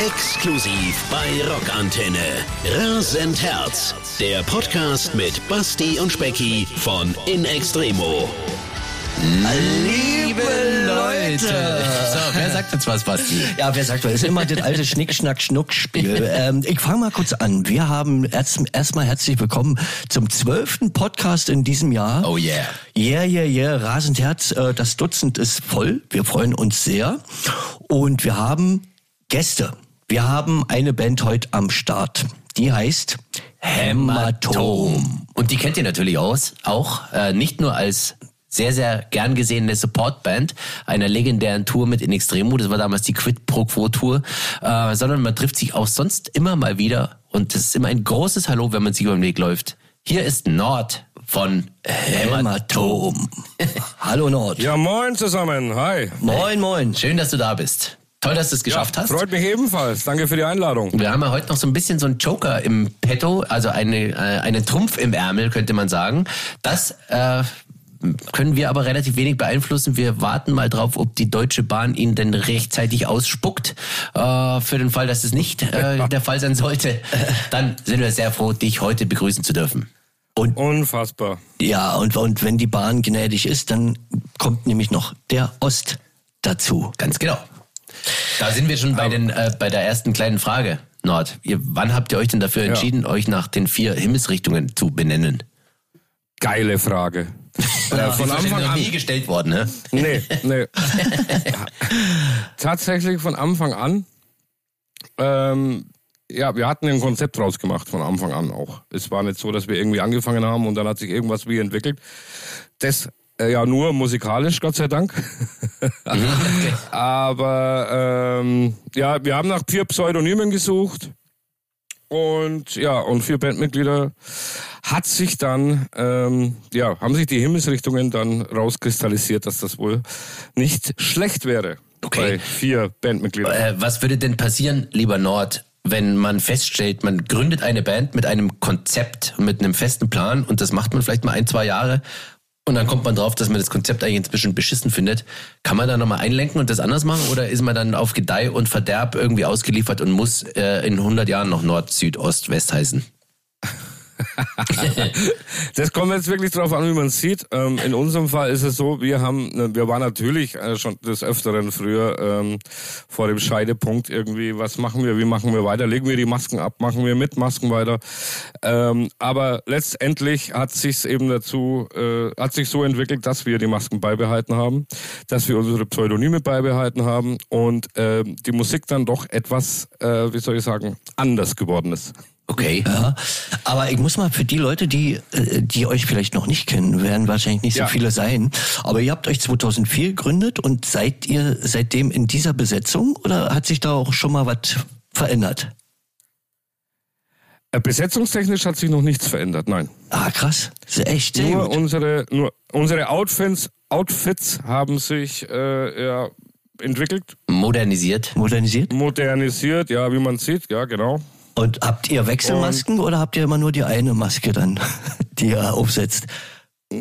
Exklusiv bei Rockantenne. Rasend Herz. Der Podcast mit Basti und Specki von In Extremo. Liebe Leute! So, wer sagt jetzt was, Basti? Ja, wer sagt was? Das ist immer das alte Schnick-Schnack-Schnuck-Spiel. ähm, ich fange mal kurz an. Wir haben erst, erstmal herzlich willkommen zum zwölften Podcast in diesem Jahr. Oh yeah. Yeah, yeah, yeah. Rasend Herz. Äh, das Dutzend ist voll. Wir freuen uns sehr. Und wir haben Gäste. Wir haben eine Band heute am Start. Die heißt Hämatom. Und die kennt ihr natürlich aus, auch äh, nicht nur als sehr, sehr gern gesehene Supportband einer legendären Tour mit In Extremo, das war damals die Quid Pro Quo Tour, äh, sondern man trifft sich auch sonst immer mal wieder und das ist immer ein großes Hallo, wenn man sich über den Weg läuft. Hier ist Nord von Hämatom. Hallo Nord. Ja, moin zusammen. Hi. Moin, moin. Schön, dass du da bist. Toll, dass du es geschafft ja, hast. Freut mich ebenfalls. Danke für die Einladung. Wir haben ja heute noch so ein bisschen so einen Joker im Petto, also eine, äh, einen Trumpf im Ärmel, könnte man sagen. Das äh, können wir aber relativ wenig beeinflussen. Wir warten mal drauf, ob die Deutsche Bahn ihn denn rechtzeitig ausspuckt. Äh, für den Fall, dass es nicht äh, der Fall sein sollte, dann sind wir sehr froh, dich heute begrüßen zu dürfen. Und Unfassbar. Ja, und, und wenn die Bahn gnädig ist, dann kommt nämlich noch der Ost dazu. Ganz genau. Da sind wir schon bei, den, äh, bei der ersten kleinen Frage, Nord. Ihr, wann habt ihr euch denn dafür entschieden, euch nach den vier Himmelsrichtungen zu benennen? Geile Frage. Ja, von Anfang an. nie gestellt worden, ne? Nee, nee. Tatsächlich von Anfang an. Ähm, ja, wir hatten ein Konzept draus gemacht von Anfang an auch. Es war nicht so, dass wir irgendwie angefangen haben und dann hat sich irgendwas wie entwickelt. Das äh, ja nur musikalisch, Gott sei Dank. Aber ähm, ja, wir haben nach vier Pseudonymen gesucht. Und ja, und vier Bandmitglieder hat sich dann, ähm, ja, haben sich die Himmelsrichtungen dann rauskristallisiert, dass das wohl nicht schlecht wäre. Okay. Bei vier Bandmitgliedern. Äh, was würde denn passieren, lieber Nord, wenn man feststellt, man gründet eine Band mit einem Konzept, mit einem festen Plan und das macht man vielleicht mal ein, zwei Jahre und dann kommt man drauf, dass man das Konzept eigentlich ein bisschen beschissen findet. Kann man da nochmal einlenken und das anders machen oder ist man dann auf Gedeih und Verderb irgendwie ausgeliefert und muss äh, in 100 Jahren noch Nord, Süd, Ost, West heißen? Das kommt jetzt wirklich drauf an, wie man sieht. Ähm, in unserem Fall ist es so, wir haben, ne, wir waren natürlich äh, schon des Öfteren früher ähm, vor dem Scheidepunkt irgendwie, was machen wir, wie machen wir weiter, legen wir die Masken ab, machen wir mit Masken weiter. Ähm, aber letztendlich hat sich's eben dazu, äh, hat sich so entwickelt, dass wir die Masken beibehalten haben, dass wir unsere Pseudonyme beibehalten haben und äh, die Musik dann doch etwas, äh, wie soll ich sagen, anders geworden ist. Okay. Ja, aber ich muss mal für die Leute, die, äh, die euch vielleicht noch nicht kennen, werden wahrscheinlich nicht so Ja. viele sein. Aber ihr habt euch 2004 gegründet und seid ihr seitdem in dieser Besetzung oder hat sich da auch schon mal was verändert? Äh, Besetzungstechnisch hat sich noch nichts verändert, nein. Ah, krass. Das ist echt sehr Nur gut. unsere, nur unsere Outfits, Outfits haben sich äh, ja, entwickelt, Modernisiert. Modernisiert. modernisiert, ja, wie man sieht, ja, genau. Und habt ihr Wechselmasken oder habt ihr immer nur die eine Maske dann, die ihr aufsetzt?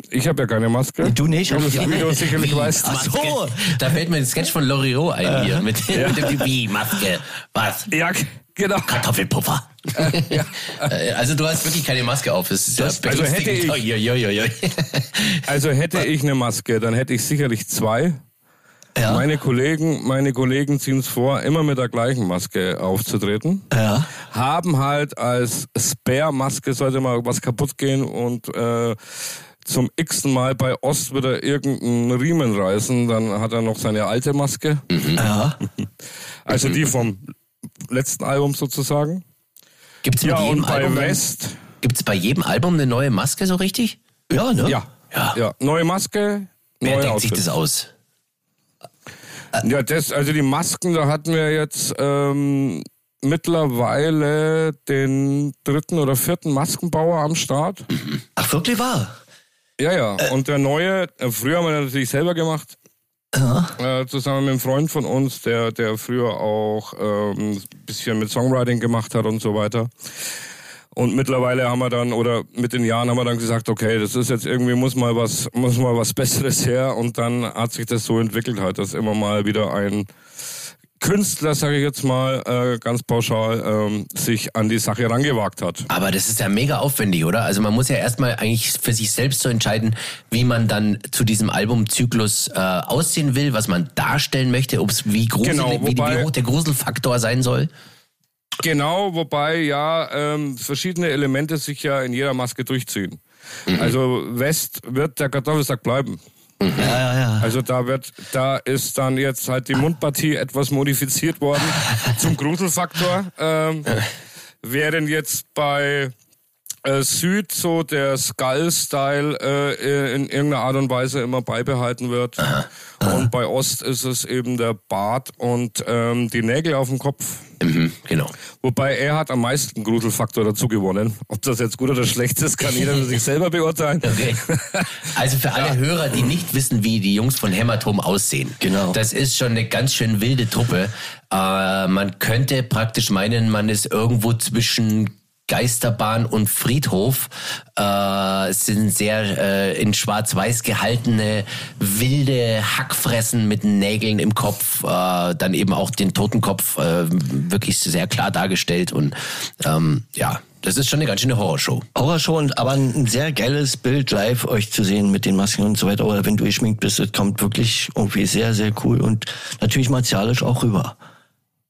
Ich habe ja keine Maske. Du nicht, Wie du andere. sicherlich weißt. Ach so. Da fällt mir ein Sketch von Loriot ein hier mit, mit dem Wie, Maske, was? Ja, genau. Kartoffelpuffer. Äh, Also du hast wirklich keine Maske auf. Das ja also hätte ich-. Also hätte ich eine Maske, dann hätte ich sicherlich zwei. Ja. Meine Kollegen, meine Kollegen ziehen es vor, immer mit der gleichen Maske aufzutreten. Ja. haben halt als Spare-Maske, sollte mal was kaputt gehen und äh, zum x-ten Mal bei Ost wieder irgendeinen Riemen reißen, dann hat er noch seine alte Maske. Ja. Also die vom letzten Album sozusagen. Gibt's Ja, und bei Album West, Gibt's bei jedem Album eine neue Maske so richtig? Ja, ne? ja, Ja. ja, neue Maske, Wer neue denkt sich Outfits. das aus? Ja, das, also die Masken, da hatten wir jetzt ähm, mittlerweile den dritten oder vierten Maskenbauer am Start. Ach, wirklich wahr? Ja, ja. Und der neue, äh, früher haben wir natürlich selber gemacht, Ja. äh, zusammen mit einem Freund von uns, der, der früher auch ähm, ein bisschen mit Songwriting gemacht hat und so weiter. Und mittlerweile haben wir dann, oder mit den Jahren haben wir dann gesagt, okay, das ist jetzt irgendwie, muss mal was, muss mal was Besseres her. Und dann hat sich das so entwickelt halt, dass immer mal wieder ein Künstler, sage ich jetzt mal äh, ganz pauschal, ähm, sich an die Sache rangewagt hat. Aber das ist ja mega aufwendig, oder? Also man muss ja erstmal eigentlich für sich selbst so entscheiden, wie man dann zu diesem Albumzyklus äh, aussehen will, was man darstellen möchte, ob es wie, gruselig, Genau, wie, wie hoch der Gruselfaktor sein soll. Genau, wobei ja ähm, verschiedene Elemente sich ja in jeder Maske durchziehen. Also West wird der Kartoffelsack bleiben. Ja, ja, ja. Also da wird, da ist dann jetzt halt die Mundpartie etwas modifiziert worden zum Gruselfaktor. Ähm, während jetzt bei äh, Süd so der Skull-Style äh, in irgendeiner Art und Weise immer beibehalten wird. Und bei Ost ist es eben der Bart und ähm, die Nägel auf dem Kopf. Mhm, genau. Wobei er hat am meisten Gruselfaktor dazu gewonnen. Ob das jetzt gut oder schlecht ist, kann jeder für sich selber beurteilen. Okay. Also für alle Hörer, die nicht wissen, wie die Jungs von Hämatom aussehen. Genau. Das ist schon eine ganz schön wilde Truppe. Äh, man könnte praktisch meinen, man ist irgendwo zwischen Geisterbahn und Friedhof. Äh, sind sehr äh, in Schwarz-Weiß gehaltene, wilde Hackfressen mit Nägeln im Kopf. Äh, dann eben auch den Totenkopf äh, wirklich sehr klar dargestellt. Und ähm, ja, das ist schon eine ganz schöne Horrorshow. Horrorshow, und aber ein sehr geiles Bild live euch zu sehen mit den Masken und so weiter. Oder wenn du geschminkt bist, das kommt wirklich irgendwie sehr, sehr cool und natürlich martialisch auch rüber.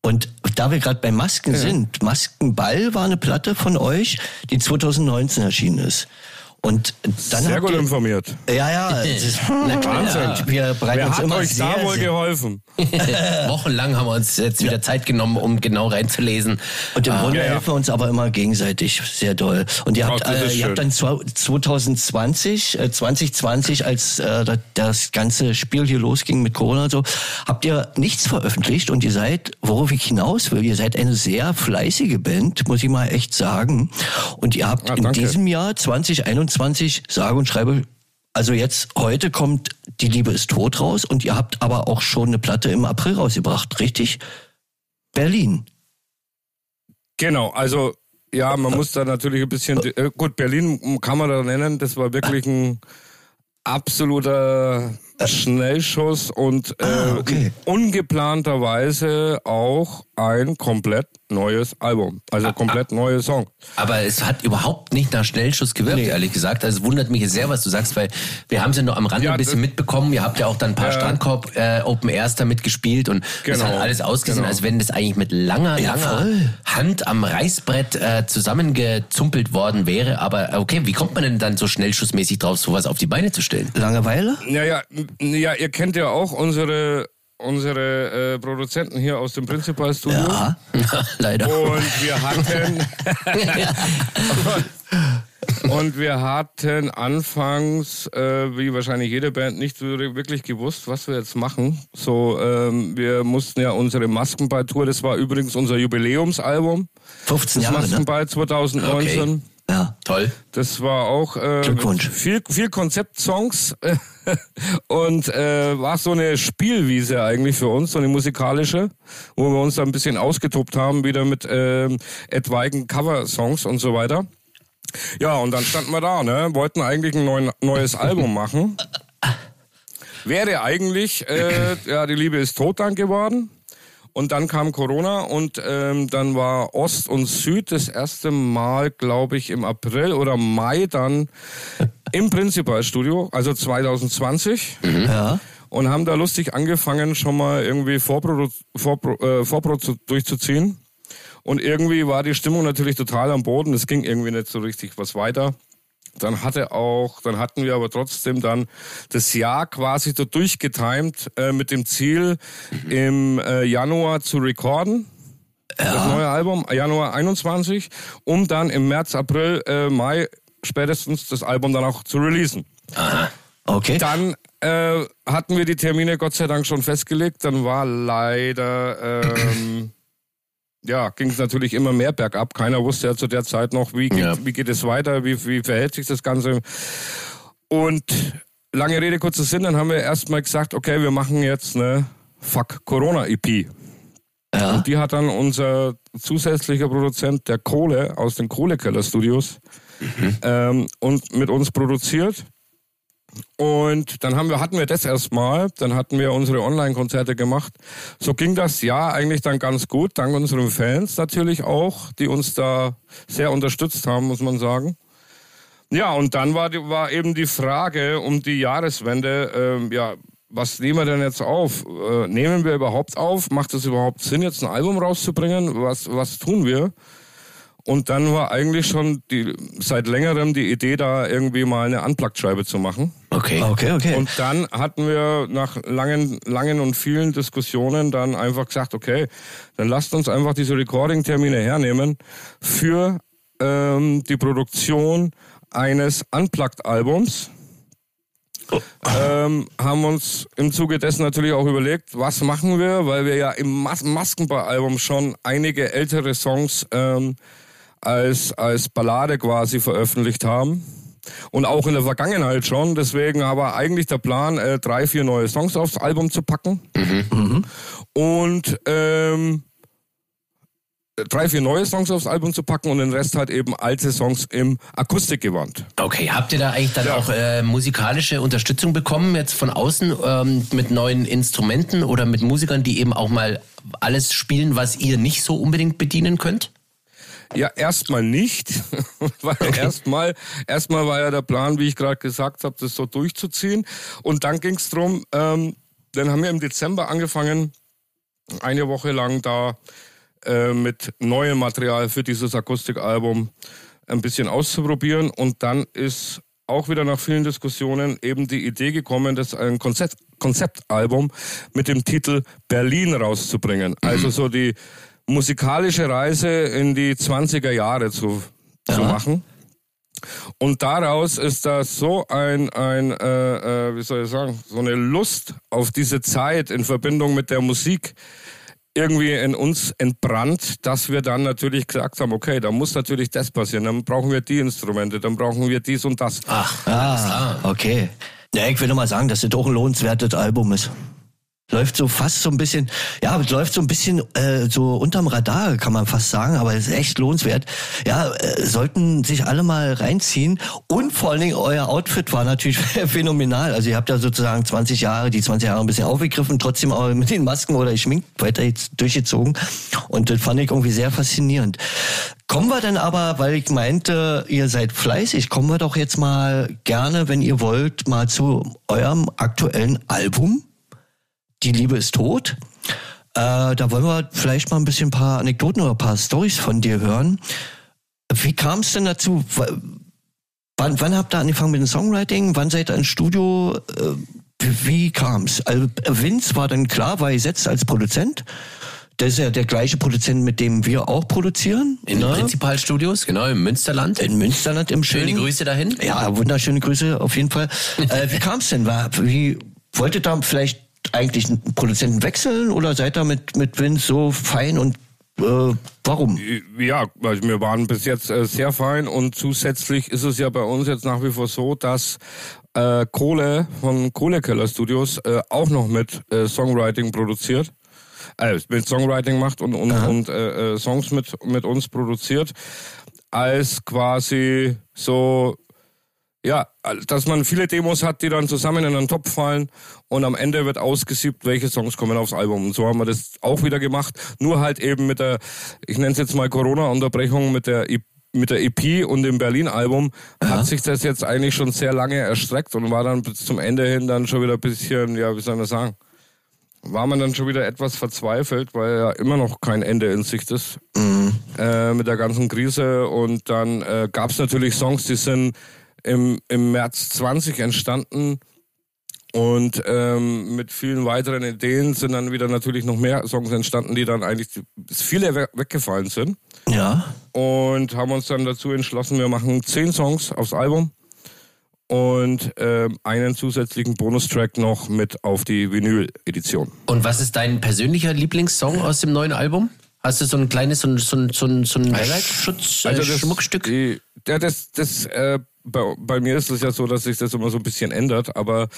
Und da wir gerade bei Masken sind, Maskenball war eine Platte von euch, die 2019 erschienen ist. Und dann Sehr gut ihr, informiert. Ja, ja, das ist, na klar, Wahnsinn. wir bereiten Wer uns hat immer euch sehr, da wohl geholfen? Wochenlang haben wir uns jetzt wieder Zeit genommen, um genau reinzulesen. Und im Grunde ja, ja. helfen wir uns aber immer gegenseitig sehr doll. Und ihr habt, Oh, äh, ihr habt dann zwa- 2020, äh, 2020, als äh, da- das ganze Spiel hier losging mit Corona und so, habt ihr nichts veröffentlicht und ihr seid, worauf ich hinaus will, ihr seid eine sehr fleißige Band, muss ich mal echt sagen. Und ihr habt Ah, in diesem Jahr 2021, sage und schreibe, also jetzt, heute kommt Die Liebe ist tot raus und ihr habt aber auch schon eine Platte im April rausgebracht, richtig? Berlin. Genau, also ja, man muss da natürlich ein bisschen. Äh, gut, Berlin kann man da nennen, das war wirklich ein absoluter Schnellschuss und äh, Ah, okay. ungeplanterweise auch ein komplett neues Album. Also komplett neue Song. Aber es hat überhaupt nicht nach Schnellschuss gewirkt, ehrlich gesagt. Also es wundert mich sehr, was du sagst, weil wir haben es ja nur am Rande Ja, ein bisschen mitbekommen. Ihr habt ja auch dann ein paar Ja. Strandkorb äh, Open Airs damit gespielt und es Genau, hat alles ausgesehen, genau. als wenn das eigentlich mit langer, Ja, langer voll. Hand am Reißbrett äh, zusammengezumpelt worden wäre. Aber äh, okay, wie kommt man denn dann so schnellschussmäßig drauf, sowas auf die Beine zu stellen? Langeweile? Ja, ja, m- ja, ihr kennt ja auch unsere unsere äh, Produzenten hier aus dem Principal Studio. Ja, leider. Und wir hatten und wir hatten anfangs, äh, wie wahrscheinlich jede Band, nicht wirklich gewusst, was wir jetzt machen. So, ähm, wir mussten ja unsere Maskenball-Tour, das war übrigens unser Jubiläumsalbum, 15 das Jahre, ne? Maskenball 2019. Okay. Ja. Toll. Das war auch äh, Glückwunsch. viel, viel Konzeptsongs und äh, war so eine Spielwiese eigentlich für uns, so eine musikalische, wo wir uns da ein bisschen ausgetobt haben, wieder mit ähm, etwaigen Coversongs und so weiter. Ja, und dann standen wir da, ne? wollten eigentlich ein neuen, neues Album machen. Wäre eigentlich, äh, ja, die Liebe ist tot dann geworden. Und dann kam Corona und ähm, dann war Ost und Süd das erste Mal, glaube ich, im April oder Mai dann im Principalstudio, also 2020. Ja. Und haben da lustig angefangen, schon mal irgendwie Vorpro, Vorpro, äh, Vorpro zu, durchzuziehen. Und irgendwie war die Stimmung natürlich total am Boden. Es ging irgendwie nicht so richtig was weiter. Dann hatte auch, dann hatten wir aber trotzdem dann das Jahr quasi so durchgetimt äh, mit dem Ziel, im äh, Januar zu recorden. Das neue Album, Januar 21, um dann im März, April, äh, Mai spätestens das Album dann auch zu releasen. Okay. Dann äh, hatten wir die Termine Gott sei Dank schon festgelegt. Dann war leider, ähm, ja, ging es natürlich immer mehr bergab. Keiner wusste ja zu der Zeit noch, wie geht, Ja. wie geht es weiter, wie, wie verhält sich das Ganze. Und lange Rede, kurzer Sinn, dann haben wir erstmal gesagt, okay, wir machen jetzt eine Fuck Corona-EP. Ja. Und die hat dann unser zusätzlicher Produzent der Kohle aus den Kohlekeller Studios ähm, und mit uns produziert. Und dann haben wir, hatten wir das erstmal, dann hatten wir unsere Online-Konzerte gemacht. So ging das Jahr eigentlich dann ganz gut, dank unseren Fans natürlich auch, die uns da sehr unterstützt haben, muss man sagen. Ja, und dann war, war eben die Frage um die Jahreswende, ähm, ja, was nehmen wir denn jetzt auf? Äh, nehmen wir überhaupt auf? Macht es überhaupt Sinn, jetzt ein Album rauszubringen? Was, was tun wir? Und dann war eigentlich schon die, seit längerem die Idee, da irgendwie mal eine Unplugged-Scheibe zu machen. Okay. Okay, okay. Und dann hatten wir nach langen, langen und vielen Diskussionen dann einfach gesagt, okay, dann lasst uns einfach diese Recording-Termine hernehmen für ähm, die Produktion eines Unplugged-Albums. Ähm, haben uns im Zuge dessen natürlich auch überlegt, was machen wir, weil wir ja im Mas Maskenball-Album schon einige ältere Songs ähm, als, als Ballade quasi veröffentlicht haben. Und auch in der Vergangenheit schon. Deswegen aber eigentlich der Plan, äh, drei, vier neue Songs aufs Album zu packen. Mhm. Und ähm, drei, vier neue Songs aufs Album zu packen und den Rest halt eben alte Songs im Akustikgewand. Okay, habt ihr da eigentlich dann ja. auch äh, musikalische Unterstützung bekommen, jetzt von außen ähm, mit neuen Instrumenten oder mit Musikern, die eben auch mal alles spielen, was ihr nicht so unbedingt bedienen könnt? Ja, erstmal nicht. weil okay. erstmal, erstmal war ja der Plan, wie ich gerade gesagt habe, das so durchzuziehen. Und dann ging es darum, ähm, dann haben wir im Dezember angefangen, eine Woche lang da äh, mit neuem Material für dieses Akustikalbum ein bisschen auszuprobieren. Und dann ist auch wieder nach vielen Diskussionen eben die Idee gekommen, das ein Konzept, Konzeptalbum mit dem Titel Berlin rauszubringen. Also so die musikalische Reise in die 20er Jahre zu, zu machen. Und daraus ist das so ein, ein äh, äh, wie soll ich sagen, so eine Lust auf diese Zeit in Verbindung mit der Musik irgendwie in uns entbrannt, dass wir dann natürlich gesagt haben, okay, da muss natürlich das passieren, dann brauchen wir die Instrumente, dann brauchen wir dies und das. Ach, ah, okay. Ja, ich will nur mal sagen, dass das doch ein lohnenswertes Album ist läuft so fast so ein bisschen, ja, läuft so ein bisschen äh, so unterm Radar, kann man fast sagen, aber ist echt lohnenswert. Ja, äh, sollten sich alle mal reinziehen und vor allen Dingen euer Outfit war natürlich phänomenal. Also ihr habt ja sozusagen 20 Jahre, die 20 Jahre ein bisschen aufgegriffen, trotzdem auch mit den Masken oder Schmink weiter jetzt durchgezogen und das fand ich irgendwie sehr faszinierend. Kommen wir denn aber, weil ich meinte, ihr seid fleißig, kommen wir doch jetzt mal gerne, wenn ihr wollt, mal zu eurem aktuellen Album die Liebe ist tot. Äh, da wollen wir vielleicht mal ein bisschen ein paar Anekdoten oder ein paar Stories von dir hören. Wie kam es denn dazu? Wann, wann habt ihr angefangen mit dem Songwriting? Wann seid ihr ins Studio? Äh, wie kam es? Also Vince war dann klar, war gesetzt als Produzent. Das ist ja der gleiche Produzent, mit dem wir auch produzieren. In den ne? Prinzipalstudios, genau, im Münsterland. In Münsterland im Schönen. Schöne Grüße dahin. Ja, wunderschöne Grüße auf jeden Fall. äh, wie kam es denn? War, wie wolltet ihr vielleicht eigentlich einen Produzenten wechseln oder seid ihr mit, mit Vince so fein und äh, warum? Ja, also wir waren bis jetzt äh, sehr fein und zusätzlich ist es ja bei uns jetzt nach wie vor so, dass äh, Kohle von Kohlekeller Studios äh, auch noch mit äh, Songwriting produziert. Äh, mit Songwriting macht und, und, und äh, äh, Songs mit, mit uns produziert, als quasi so ja, dass man viele Demos hat, die dann zusammen in einen Topf fallen und am Ende wird ausgesiebt, welche Songs kommen aufs Album. Und so haben wir das auch wieder gemacht. Nur halt eben mit der, ich nenne es jetzt mal Corona-Unterbrechung mit der mit der EP und dem Berlin-Album hat sich das jetzt eigentlich schon sehr lange erstreckt und war dann bis zum Ende hin dann schon wieder ein bisschen, ja, wie soll man sagen, war man dann schon wieder etwas verzweifelt, weil ja immer noch kein Ende in Sicht ist mhm. äh, mit der ganzen Krise. Und dann äh, gab es natürlich Songs, die sind im, im März 20 entstanden. Und ähm, mit vielen weiteren Ideen sind dann wieder natürlich noch mehr Songs entstanden, die dann eigentlich viele we weggefallen sind. Ja. Und haben uns dann dazu entschlossen, wir machen zehn Songs aufs Album und äh, einen zusätzlichen Bonustrack noch mit auf die Vinyl-Edition. Und was ist dein persönlicher Lieblingssong aus dem neuen Album? Hast du so ein kleines, so ein, so ein, so ein, so ein Highlight-Schutz, also das, Schmuckstück? Die, ja, das, das äh, bei, bei mir ist es ja so, dass sich das immer so ein bisschen ändert, aber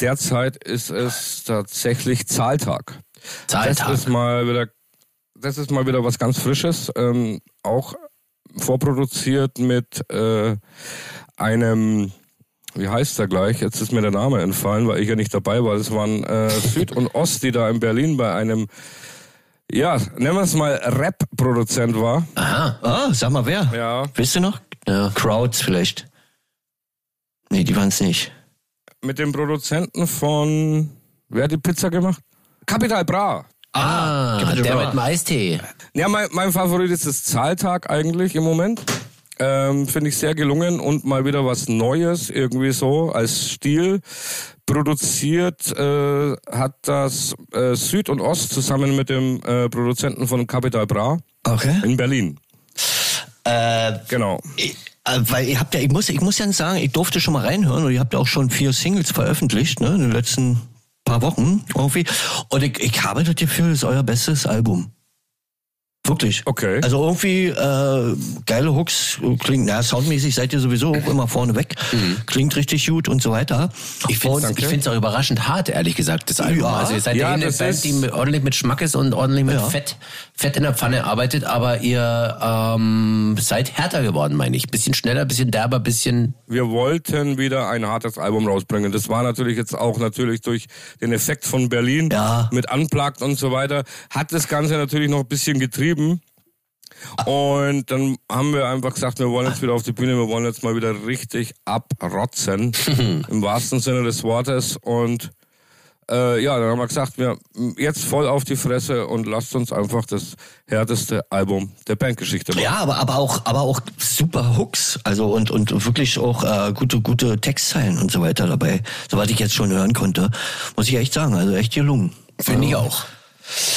derzeit ist es tatsächlich Zahltag. Zahltag. Das ist mal wieder, das ist mal wieder was ganz Frisches, ähm, auch vorproduziert mit äh, einem wie heißt er gleich? Jetzt ist mir der Name entfallen, weil ich ja nicht dabei war. Das waren äh, Süd und Ost, die da in Berlin bei einem, ja, nennen wir es mal Rap-Produzent war. Aha. Ah, sag mal wer. Ja. Wisst ihr noch? Ja. Crowds vielleicht. Nee, die waren es nicht. Mit dem Produzenten von, wer hat die Pizza gemacht? Capital Bra. Ah, Capital der Bra. mit dem Eistee. Ja, mein, mein Favorit ist das Zahltag eigentlich im Moment. Ähm, Finde ich sehr gelungen und mal wieder was Neues irgendwie so als Stil. Produziert äh, hat das äh, Süd und Ost zusammen mit dem äh, Produzenten von Capital Bra Okay. in Berlin. Äh, Genau. Ich- Weil ihr habt ja, ich muss, ich muss ja sagen, ich durfte schon mal reinhören und ihr habt ja auch schon vier Singles veröffentlicht, ne, in den letzten paar Wochen irgendwie. Und ich, ich habe das Gefühl, es ist euer bestes Album. Wirklich. Okay. Also irgendwie äh, geile Hooks, klingt, na, soundmäßig seid ihr sowieso auch immer vorne weg. Klingt richtig gut und so weiter. Ich finde es auch überraschend hart, ehrlich gesagt, das Album. Ja. Also ihr seid ja, eine Band, die mit, ordentlich mit Schmack ist und ordentlich mit Ja. Fett, Fett in der Pfanne arbeitet, aber ihr ähm, seid härter geworden, meine ich. Bisschen schneller, bisschen derber, bisschen... Wir wollten wieder ein hartes Album rausbringen. Das war natürlich jetzt auch natürlich durch den Effekt von Berlin Ja. mit Unplugged und so weiter, hat das Ganze natürlich noch ein bisschen getrieben. Und dann haben wir einfach gesagt, wir wollen jetzt wieder auf die Bühne, wir wollen jetzt mal wieder richtig abrotzen, im wahrsten Sinne des Wortes. Und äh, ja, dann haben wir gesagt, wir jetzt voll auf die Fresse und lasst uns einfach das härteste Album der Bandgeschichte machen. Ja, aber, aber auch, aber auch super Hooks, also und, und wirklich auch äh, gute, gute Textzeilen und so weiter dabei, soweit ich jetzt schon hören konnte, muss ich echt sagen, also echt gelungen. Finde ich auch.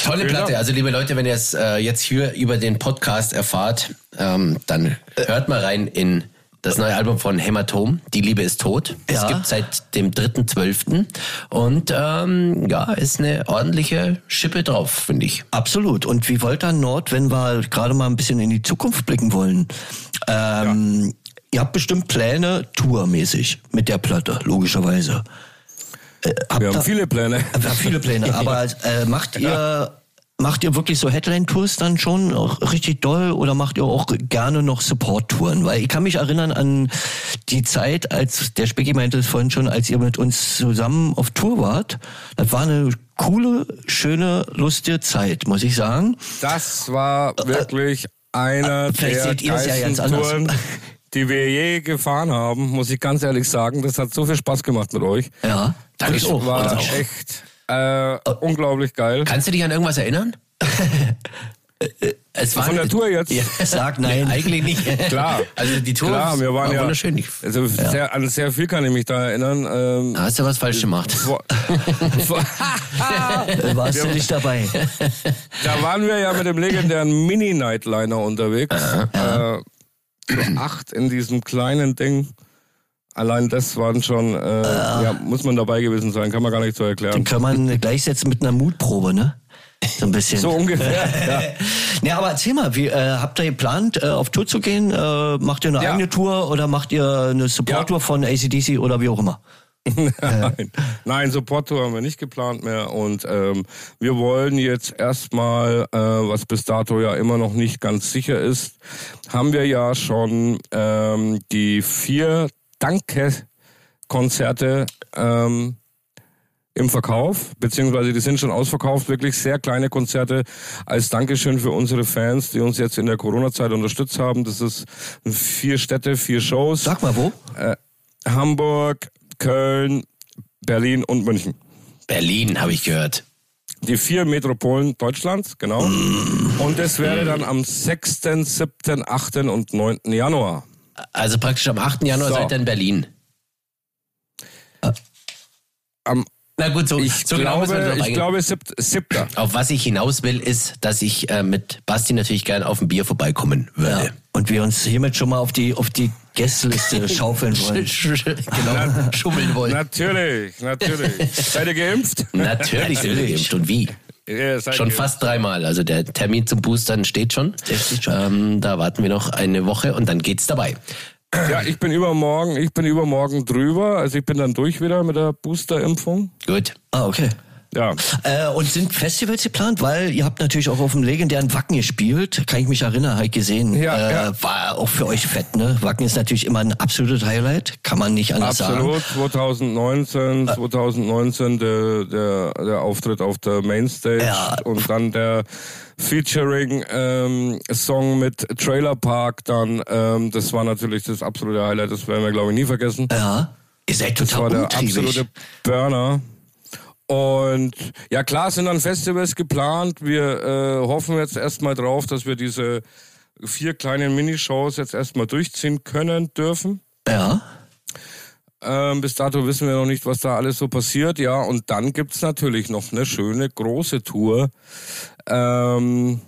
Tolle Vielen Platte. Dank. Also liebe Leute, wenn ihr es äh, jetzt hier über den Podcast erfahrt, ähm, dann hört mal rein in das neue Album von Hämatom, Die Liebe ist tot. Es Ja. gibt seit dem 3.12. Und ähm, ja, ist eine ordentliche Schippe drauf, finde ich. Absolut. Und wie wollt ihr Nord, wenn wir gerade mal ein bisschen in die Zukunft blicken wollen? Ähm, Ihr habt bestimmt Pläne, tourmäßig, mit der Platte, logischerweise. Äh, Wir haben viele Pläne. Wir haben viele Pläne, aber äh, macht ihr macht ihr wirklich so Headline-Tours dann schon auch richtig doll oder macht ihr auch gerne noch Support-Touren? Weil ich kann mich erinnern an die Zeit, als der Specki meinte es vorhin schon, als ihr mit uns zusammen auf Tour wart. Das war eine coole, schöne, lustige Zeit, muss ich sagen. Das war wirklich einer Äh, vielleicht der seht ihr es ja ganz anders. Touren, die wir je gefahren haben, muss ich ganz ehrlich sagen. Das hat so viel Spaß gemacht mit euch. Ja, Danke ich auch. auch. War auch. echt äh, unglaublich geil. Kannst du dich an irgendwas erinnern? es war Von der Tour jetzt? Ja. Sag nein. Nee, eigentlich nicht. Klar. Also die Tour Klar, wir waren war ja. wunderschön. Also sehr, an sehr viel kann ich mich da erinnern. Ähm, da hast du was falsch gemacht. vor, vor, Warst du nicht dabei? da waren wir ja mit dem legendären Mini-Nightliner unterwegs. Äh, zu acht in diesem kleinen Ding. Allein das waren schon, äh, ja, muss man dabei gewesen sein, kann man gar nicht so Den erklären. kann man gleichsetzen mit einer Mutprobe, ne? So ein bisschen. So ungefähr, ja. Ja, aber erzähl mal, wie, äh, habt ihr geplant, äh, auf Tour zu gehen? Äh, macht ihr eine Ja. eigene Tour oder macht ihr eine Support-Tour Ja. von ACDC oder wie auch immer? Nein, Nein Support-Tour haben wir nicht geplant mehr und ähm, wir wollen jetzt erstmal, äh, was bis dato ja immer noch nicht ganz sicher ist, haben wir ja schon ähm, die vier Danke-Konzerte ähm, im Verkauf, beziehungsweise die sind schon ausverkauft, wirklich sehr kleine Konzerte als Dankeschön für unsere Fans, die uns jetzt in der Corona-Zeit unterstützt haben. Das ist vier Städte, vier Shows. Sag mal wo. Äh, Hamburg, Köln, Berlin und München. Berlin, habe ich gehört. Die vier Metropolen Deutschlands, genau. Und das wäre dann am 6., 7., 8. und 9. Januar. Also praktisch am 8. Januar So. seid ihr in Berlin. Am, Na gut, so, ich so genau glaube, drauf ich glaube 7. 7. Auf was ich hinaus will, ist, dass ich äh, mit Basti natürlich gerne auf ein Bier vorbeikommen Ja. Und wir uns hiermit schon mal auf die, auf die Gästeliste schaufeln wollen. genau, schummeln wollen. Natürlich, natürlich. Seid ihr geimpft? Natürlich sind wir geimpft. Und wie? Ja, Schon fast dreimal. Also der Termin zum Boostern steht schon. steht schon. Ähm, da warten wir noch eine Woche und dann geht's dabei. Ja, ich bin übermorgen, ich bin übermorgen drüber. Also ich bin dann durch wieder mit der Boosterimpfung. Gut. Ah, okay. Ja. Äh, und sind Festivals geplant? Weil ihr habt natürlich auch auf dem legendären Wacken gespielt. Kann ich mich erinnern, habe ich gesehen. Ja, äh, ja. War auch für euch fett, ne? Wacken ist natürlich immer ein absolutes Highlight. Kann man nicht anders Absolut, sagen. 2019, 2019 der, der, der Auftritt auf der Mainstage Ja. und dann der Featuring ähm, Song mit Trailer Park dann, ähm, das war natürlich das absolute Highlight, das werden wir glaube ich nie vergessen. Ja. Ihr seid Das war total der absolute Burner. Und ja klar sind dann Festivals geplant. Wir äh, hoffen jetzt erstmal drauf, dass wir diese vier kleinen Minishows jetzt erstmal durchziehen können dürfen. Ja. Ähm, bis dato wissen wir noch nicht, was da alles so passiert. Ja, und dann gibt's natürlich noch eine schöne große Tour, ähm,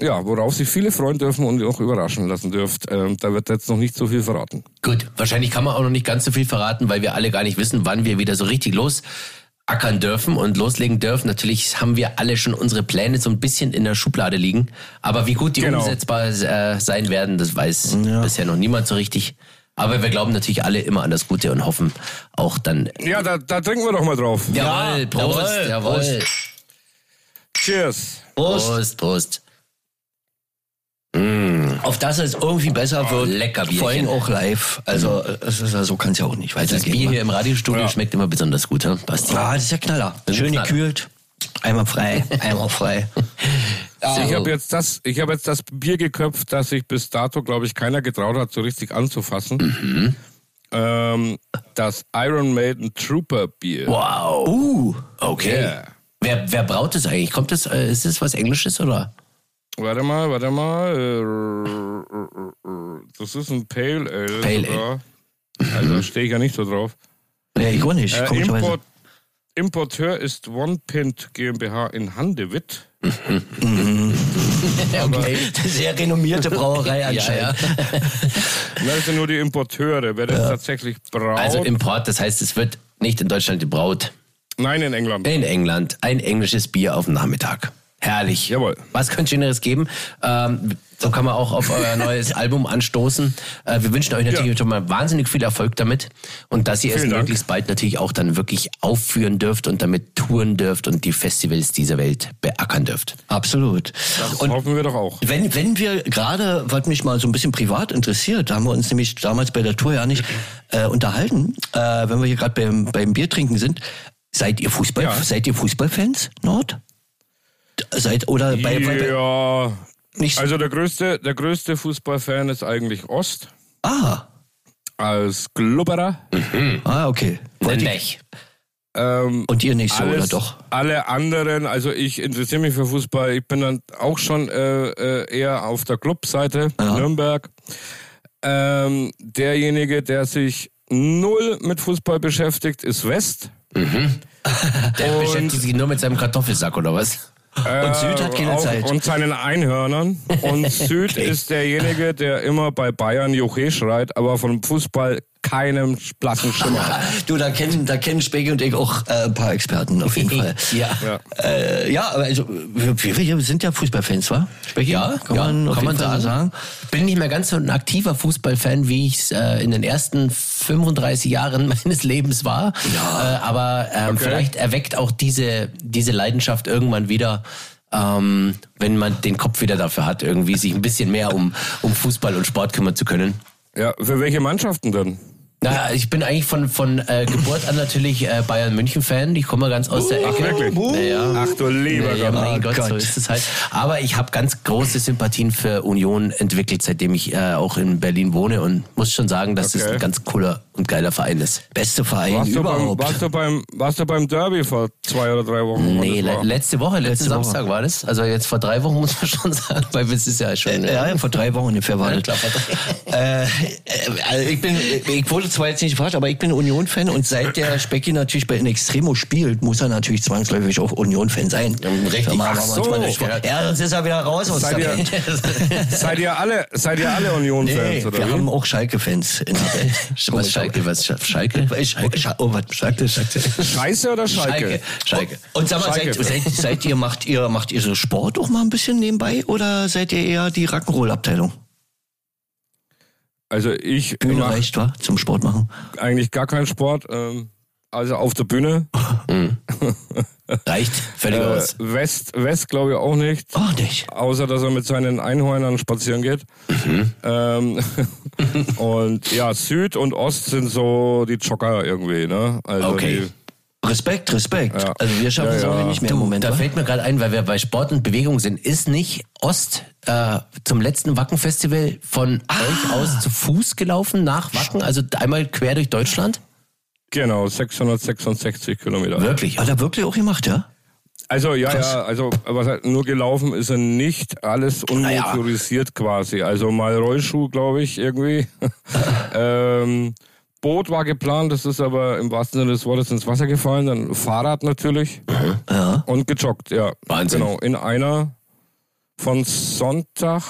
ja, worauf sich viele freuen dürfen und auch überraschen lassen dürft. Ähm, da wird jetzt noch nicht so viel verraten. Gut, wahrscheinlich kann man auch noch nicht ganz so viel verraten, weil wir alle gar nicht wissen, wann wir wieder so richtig losackern dürfen und loslegen dürfen. Natürlich haben wir alle schon unsere Pläne so ein bisschen in der Schublade liegen. Aber wie gut die Genau. umsetzbar äh, sein werden, das weiß bisher noch niemand so richtig. Aber wir glauben natürlich alle immer an das Gute und hoffen auch dann. Ja, da, da trinken wir doch mal drauf. Jawohl, Prost, jawohl, jawohl. Prost. Cheers. Prost. Prost, Prost. Auf das es irgendwie besser wird. lecker Bierchen. Vor allem auch live. Also es ist, ja- so kann es ja auch nicht Das weitergehen. Bier hier im Radiostudio Ja. schmeckt immer besonders gut, hm? Basti. Ah, das ist ja Knaller. ist Schön Knaller. gekühlt. Einmal frei, einmal frei. Ich habe jetzt das, ich habe jetzt das Bier geköpft, das sich bis dato, glaube ich, keiner getraut hat, so richtig anzufassen. Ähm, das Iron Maiden Trooper Bier. Wow. Uh, Okay. Yeah. Wer, wer braut das eigentlich? Kommt das, äh, ist das was Englisches oder? Warte mal, warte mal. äh, Das ist ein Pale Ale. Pale sogar. Also da stehe ich ja nicht so drauf. ja, ich auch nicht. Äh. Import, Importeur ist One Pint GmbH in Handewitt. Okay. Sehr renommierte Brauerei anscheinend. Das sind nur die Importeure. Wer das tatsächlich braut. Also Import, das heißt, es wird nicht in Deutschland gebraut. Nein, in England. In England ein englisches Bier auf dem Nachmittag. Herrlich. Jawohl. Was könnte Schöneres geben? Ähm, so kann man auch auf euer neues Album anstoßen. Äh, wir wünschen euch natürlich Ja. schon mal wahnsinnig viel Erfolg damit und dass ihr es Vielen Dank. möglichst bald natürlich auch dann wirklich aufführen dürft und damit touren dürft und die Festivals dieser Welt beackern dürft. Absolut. Das Und hoffen wir doch auch. wenn, wenn wir gerade, was mich mal so ein bisschen privat interessiert, da haben wir uns nämlich damals bei der Tour ja nicht äh, unterhalten, äh, wenn wir hier gerade beim, beim Biertrinken sind, seid ihr Fußball, Ja. seid ihr Fußballfans, Nord? Seid, oder bei, bei, bei Ja. nicht, Also der größte, der größte Fußballfan ist eigentlich Ost. ah, Als Glubberer. ah, okay. Wollt ihr, Nämlich. Ähm, und ihr nicht so, oder alles, doch? alle anderen, also ich interessiere mich für Fußball. Ich bin dann auch schon äh, äh, eher auf der Clubseite Nürnberg. Ähm, derjenige, der sich null mit Fußball beschäftigt, ist West. Der beschäftigt sich nur mit seinem Kartoffelsack oder was? Und Süd hat keine auch, Zeit. Und seinen Einhörnern. Und Süd ist derjenige, der immer bei Bayern Juche schreit, aber von Fußball keinem blassen Schimmer. Du, da kennen, da kennen Spegi und ich auch äh, ein paar Experten auf jeden Fall. Ja. Ja. Äh, ja, aber also wir, wir sind ja Fußballfans, wa? Spegi? Ja, kann ja, man, kann man so sagen. sagen. Bin nicht mehr ganz so ein aktiver Fußballfan, wie ich es äh, in den ersten 35 Jahren meines Lebens war. Äh, aber ähm, Okay. vielleicht erweckt auch diese, diese Leidenschaft irgendwann wieder, ähm, wenn man den Kopf wieder dafür hat, irgendwie sich ein bisschen mehr um, um Fußball und Sport kümmern zu können. Ja, für welche Mannschaften denn? Na, ich bin eigentlich von, von äh, Geburt an natürlich äh, Bayern München Fan. Ich komme ganz aus der Ecke. wirklich? Naja. Ach du lieber Ja, Gott. mein Oh Gott, so Gott. ist es halt. Aber ich habe ganz große Sympathien für Union entwickelt, seitdem ich äh, auch in Berlin wohne und muss schon sagen, dass das Okay. ein ganz cooler und geiler Verein ist. Beste Verein Warst du, beim, überhaupt. warst, du beim, warst du beim Derby vor zwei oder drei Wochen? Nee, le letzte Woche, letzten Letzte Woche. Samstag war das. Also jetzt vor drei Wochen muss man schon sagen, weil es ist ja schon. äh, ja, ja, vor drei Wochen ungefähr war Ja, das. klar, Äh, äh, also ich bin, ich wurde zwar jetzt nicht gefragt, aber ich bin Union-Fan und seit der Specki natürlich bei In Extremo spielt, muss er natürlich zwangsläufig auch Union-Fan sein. richtig. Da machen wir Ach so. mal. Ja, sonst ist er wieder raus aus Seid der ihr-. Seid ihr alle, seid ihr alle Union-Fans, Nee, oder wir wie? haben auch Schalke-Fans in der Welt. Was Schalke? Was Sch- Schalke? Schalke? Schalke. Oh, was Schalke, Schalke. Scheiße oder Schalke? Schalke. Schalke. Und sag mal, Schalke. seid, seid, seid ihr, macht ihr, macht ihr so Sport auch mal ein bisschen nebenbei oder seid ihr eher die Rock'n'Roll-Abteilung? Also ich Bühne reicht, wa? Zum Sport machen. eigentlich gar keinen Sport. Ähm, also auf der Bühne. Reicht Völlig Äh, aus. West, West glaube ich auch nicht. Auch nicht. Außer, dass er mit seinen Einhörnern spazieren geht. Mhm. Ähm, und ja, Süd und Ost sind so die Jogger irgendwie, ne? Also Okay. Die, Respekt, Respekt. Ja. Also wir schaffen Ja, es ja. auch nicht mehr im Du, Moment. da wa? fällt mir gerade ein, weil wir bei Sport und Bewegung sind, ist nicht Ost äh, zum letzten Wacken-Festival von Ah. euch aus zu Fuß gelaufen nach Wacken, also einmal quer durch Deutschland? genau, 666 Kilometer. Wirklich? Hat er wirklich auch gemacht, ja? Also ja, Krass. ja, also was nur gelaufen ist er nicht, alles unmotorisiert quasi. Also mal Rollschuh, glaube ich, irgendwie. ähm, Boot war geplant, das ist aber im wahrsten Sinne des Wortes ins Wasser gefallen. Dann Fahrrad natürlich Ja. und gejoggt, ja. Wahnsinn. Genau, in einer von Sonntag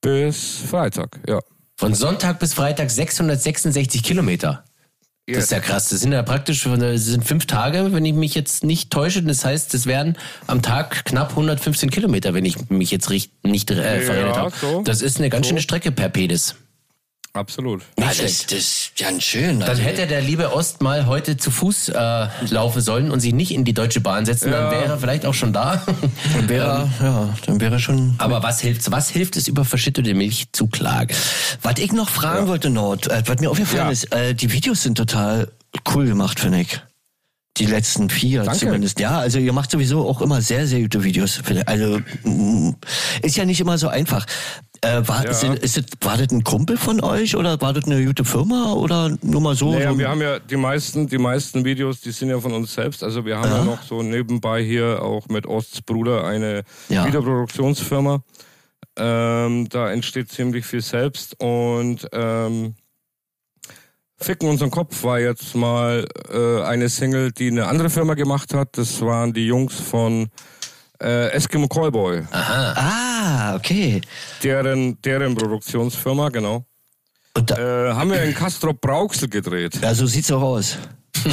bis Freitag, ja. Von Sonntag bis Freitag 666 Kilometer. Das ist ja krass. Das sind ja praktisch das sind fünf Tage, wenn ich mich jetzt nicht täusche. Das heißt, das wären am Tag knapp 115 Kilometer, wenn ich mich jetzt nicht äh, verrechnet habe. so. Das ist eine ganz schöne Strecke per Pedis. Absolut. Ja, Nicht das, das ist ganz schön. Dann Also, hätte der liebe Ost mal heute zu Fuß äh, laufen sollen und sich nicht in die Deutsche Bahn setzen, dann Ja. wäre er vielleicht auch schon da. dann wäre, ja, dann wäre schon. Aber was hilft, was hilft es, über verschüttete Milch zu klagen? Was ich noch fragen wollte, Nord, äh, was mir aufgefallen Ja. ist, äh, die Videos sind total cool gemacht, finde ich. Die letzten vier Danke. zumindest. Ja, also ihr macht sowieso auch immer sehr, sehr gute Videos. Also mm, ist ja nicht immer so einfach. Äh, war, Ja. sind, ist das, war das ein Kumpel von euch oder war das eine gute Firma oder nur mal so? Naja, so wir haben ja die meisten, die meisten Videos, die sind ja von uns selbst. Also wir haben ja, Ja. noch so nebenbei hier auch mit Osts Bruder eine Ja. Videoproduktionsfirma. Ähm, da entsteht ziemlich viel selbst und ähm, Ficken unseren Kopf war jetzt mal äh, eine Single, die eine andere Firma gemacht hat. Das waren die Jungs von äh, Eskimo Callboy, ah, okay. Deren deren, Produktionsfirma, genau. Und da, Äh, haben wir in Castro Brauxel gedreht. Ja, so sieht's auch aus.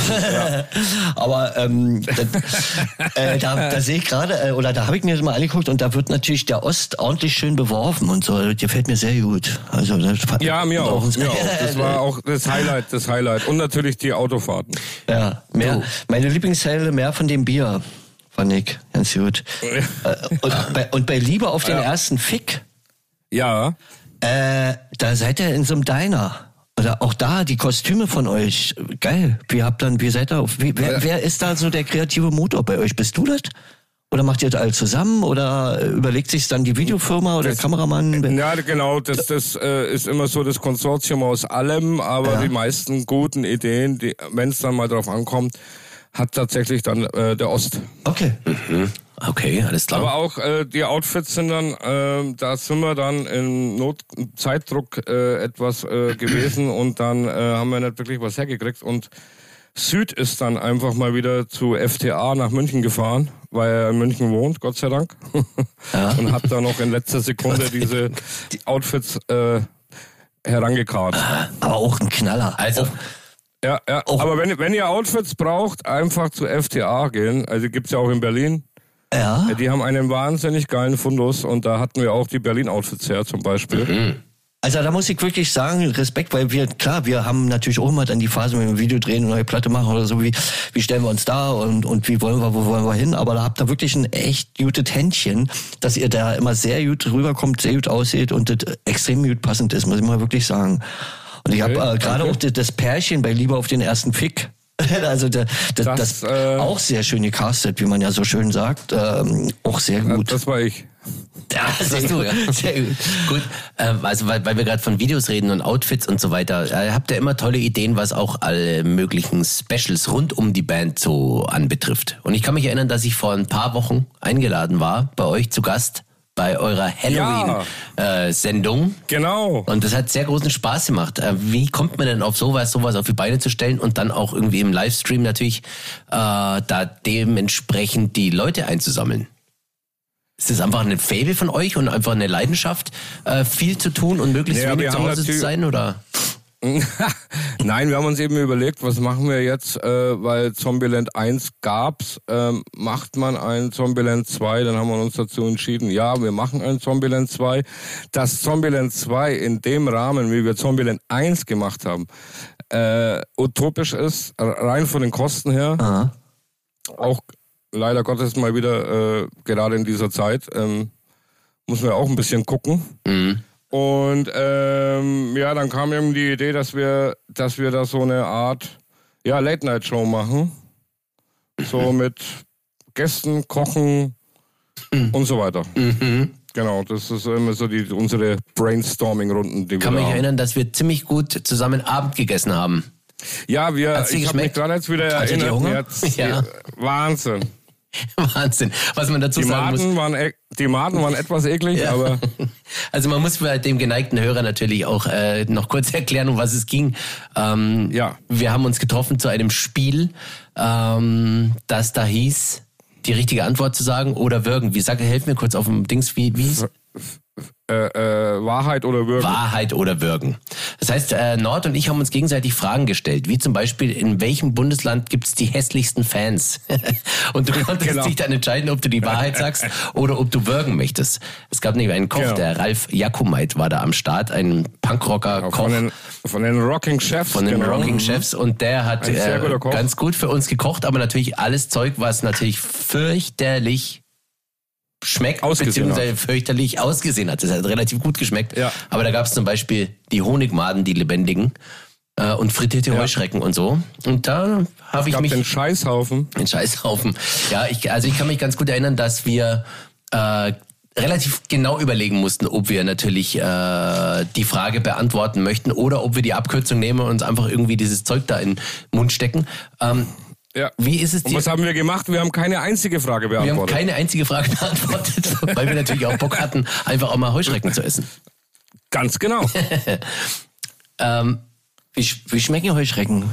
Aber ähm, da, äh, da, da sehe ich gerade, äh, oder da habe ich mir das mal angeguckt und da wird natürlich der Ost ordentlich schön beworfen und so. Das gefällt mir sehr gut. Also das Ja, mir auch. Mir auch. Das war auch das Highlight, das Highlight. Und natürlich die Autofahrten. Ja, mehr, meine Lieblingsteile mehr von dem Bier, ich ganz gut. Äh, und, bei, und bei Liebe auf den Ja. ersten Fick, Ja. äh, da seid ihr in so einem Diner. Oder auch da die Kostüme von euch, geil. Wie habt dann, wie seid ihr auf, wie, wer, wer ist da so der kreative Motor bei euch? Bist du das? Oder macht ihr das alle zusammen? Oder überlegt sich dann die Videofirma oder der Kameramann? Ja, genau. Das, das äh, ist immer so das Konsortium aus allem, aber Ja. die meisten guten Ideen, wenn es dann mal drauf ankommt, hat tatsächlich dann äh, der Ost. Okay. Okay, alles klar. Aber auch äh, die Outfits sind dann, äh, da sind wir dann im Not Zeitdruck äh, etwas äh, gewesen und dann äh, haben wir nicht wirklich was hergekriegt und Süd ist dann einfach mal wieder zu FTA nach München gefahren, weil er in München wohnt, Gott sei Dank. Und hat da noch in letzter Sekunde diese Outfits äh, herangekarrt. Aber auch ein Knaller. also, Ja, ja. Aber wenn, wenn ihr Outfits braucht, einfach zu FTA gehen. Also gibt's ja auch in Berlin. Ja. Die haben einen wahnsinnig geilen Fundus und da hatten wir auch die Berlin-Outfits her zum Beispiel. Also da muss ich wirklich sagen, Respekt, weil wir, klar, wir haben natürlich auch immer dann die Phase, wenn wir ein Video drehen, eine neue Platte machen oder so, wie, wie stellen wir uns da und, und wie wollen wir, wo wollen wir hin, aber da habt ihr wirklich ein echt gutes Händchen, dass ihr da immer sehr gut rüberkommt, sehr gut aussieht und das extrem gut passend ist, muss ich mal wirklich sagen. Und ich habe äh, gerade auch das, Pärchen bei Liebe auf den ersten Fick. Also da, das, Das, das, äh, auch sehr schön gecastet, wie man ja so schön sagt. Ähm, auch sehr gut. Das war ich. ja, das hast du, ja. Sehr gut. Gut, ähm, also weil, weil wir gerade von Videos reden und Outfits und so weiter, äh, habt ihr immer tolle Ideen, was auch alle möglichen Specials rund um die Band so anbetrifft. Und ich kann mich erinnern, dass ich vor ein paar Wochen eingeladen war, bei euch zu Gast, bei eurer Halloween-Sendung. Genau. Und das hat sehr großen Spaß gemacht. Äh, Wie kommt man denn auf sowas, sowas auf die Beine zu stellen und dann auch irgendwie im Livestream natürlich äh, da dementsprechend die Leute einzusammeln? Ist das einfach ein Fable von euch und einfach eine Leidenschaft, äh, viel zu tun und möglichst Ja, wenig zu Hause zu sein? Oder? Nein, wir haben uns eben überlegt, was machen wir jetzt, äh, weil Zombieland 1 gab's, ähm, macht man ein Zombieland 2, dann haben wir uns dazu entschieden, ja, wir machen ein Zombieland 2. Das Zombieland 2 in dem Rahmen, wie wir Zombieland 1 gemacht haben, äh, utopisch ist, rein von den Kosten her, Aha. auch leider Gottes mal wieder, äh, gerade in dieser Zeit, ähm, muss man auch ein bisschen gucken. Mhm. Und ähm, ja, dann kam eben die Idee, dass wir, dass wir da so eine Art ja, Late-Night-Show machen. So mit Gästen, Kochen und so weiter. Mhm. Genau, das ist immer so die, unsere Brainstorming-Runden, die Kann mich haben. erinnern, dass wir ziemlich gut zusammen Abend gegessen haben. Ja, wir, Hat's ich habe mich gerade jetzt wieder Hattet ihr erinnert. Hunger? hat's- Ja. Wahnsinn. Wahnsinn. Was man dazu Die sagen muss. Maden, waren, e- die Maden waren etwas eklig, Ja. aber Also man muss bei dem geneigten Hörer natürlich auch äh, noch kurz erklären, um was es ging. Ähm, Ja. Wir haben uns getroffen zu einem Spiel, ähm, das da hieß, die richtige Antwort zu sagen oder würgen. Wie sag, helf mir kurz auf dem Dings, wie, wie hieß? Äh, äh, Wahrheit oder Würgen. Wahrheit oder Würgen. Das heißt, äh, Nord und ich haben uns gegenseitig Fragen gestellt, wie zum Beispiel, in welchem Bundesland gibt's die hässlichsten Fans? und du konntest Genau. dich dann entscheiden, ob du die Wahrheit sagst oder ob du würgen möchtest. Es gab nämlich einen Koch, Genau. der Ralf Jakumait war da am Start, ein Punkrocker-Koch. Von den, von den Rocking Chefs. von den genau. Rocking Chefs und der hat äh, Koch. ganz gut für uns gekocht, aber natürlich alles Zeug, was natürlich fürchterlich schmeckt, Ausgesehen beziehungsweise fürchterlich ausgesehen hat. Das hat relativ gut geschmeckt. Ja. Aber da gab es zum Beispiel die Honigmaden, die lebendigen, äh, und frittierte Heuschrecken und so. Und da habe ich gab mich den Scheißhaufen. ein Scheißhaufen. Ja, ich, also ich kann mich ganz gut erinnern, dass wir äh, relativ genau überlegen mussten, ob wir natürlich äh, die Frage beantworten möchten oder ob wir die Abkürzung nehmen und uns einfach irgendwie dieses Zeug da in den Mund stecken. Ähm, Ja. wie ist es Und dir? was haben wir gemacht? Wir haben keine einzige Frage Wir haben beantwortet. keine einzige Frage beantwortet, weil wir natürlich auch Bock hatten, einfach auch mal Heuschrecken zu essen. Ganz genau. Ähm, Wie, sch- wie schmecken Heuschrecken?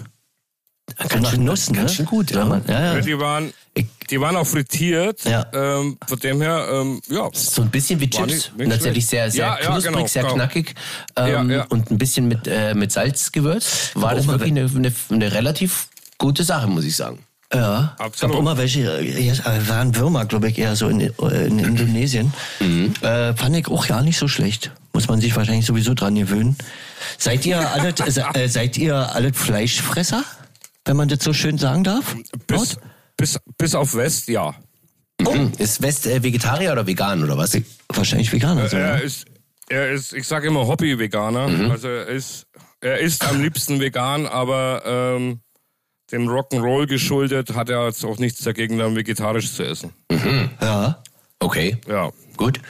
ganz schön, Nuss, ne? ganz schön gut, ja. man- ja, ja. die, waren, die waren auch frittiert. Ja. Ähm, von dem her, ähm, ja. So ein bisschen wie Chips. nicht- nicht Natürlich sehr, sehr Ja, ja, knusprig, genau, sehr genau. knackig. Ähm, Ja, ja. Und ein bisschen mit, äh, mit Salz gewürzt. War das wirklich eine, eine, eine relativ gute Sache, muss ich sagen. Ja, Absolut. es gab immer welche, äh, waren Würmer, glaube ich, eher so in, äh, in Indonesien. Äh, fand ich auch gar nicht so schlecht. Muss man sich wahrscheinlich sowieso dran gewöhnen. Seid ihr alle, äh, seid ihr alle Fleischfresser? Wenn man das so schön sagen darf? Bis, bis, bis auf West, ja. Mhm. Ist West äh, Vegetarier oder vegan oder was? Wahrscheinlich Veganer. so, Er ne? ist, er ist, ich sage immer Hobby-Veganer. Mhm. Also er ist, er ist am liebsten vegan, aber ähm, dem Rock'n'Roll geschuldet hat er jetzt auch nichts dagegen, dann vegetarisch zu essen. Ja. Okay, Ja. gut.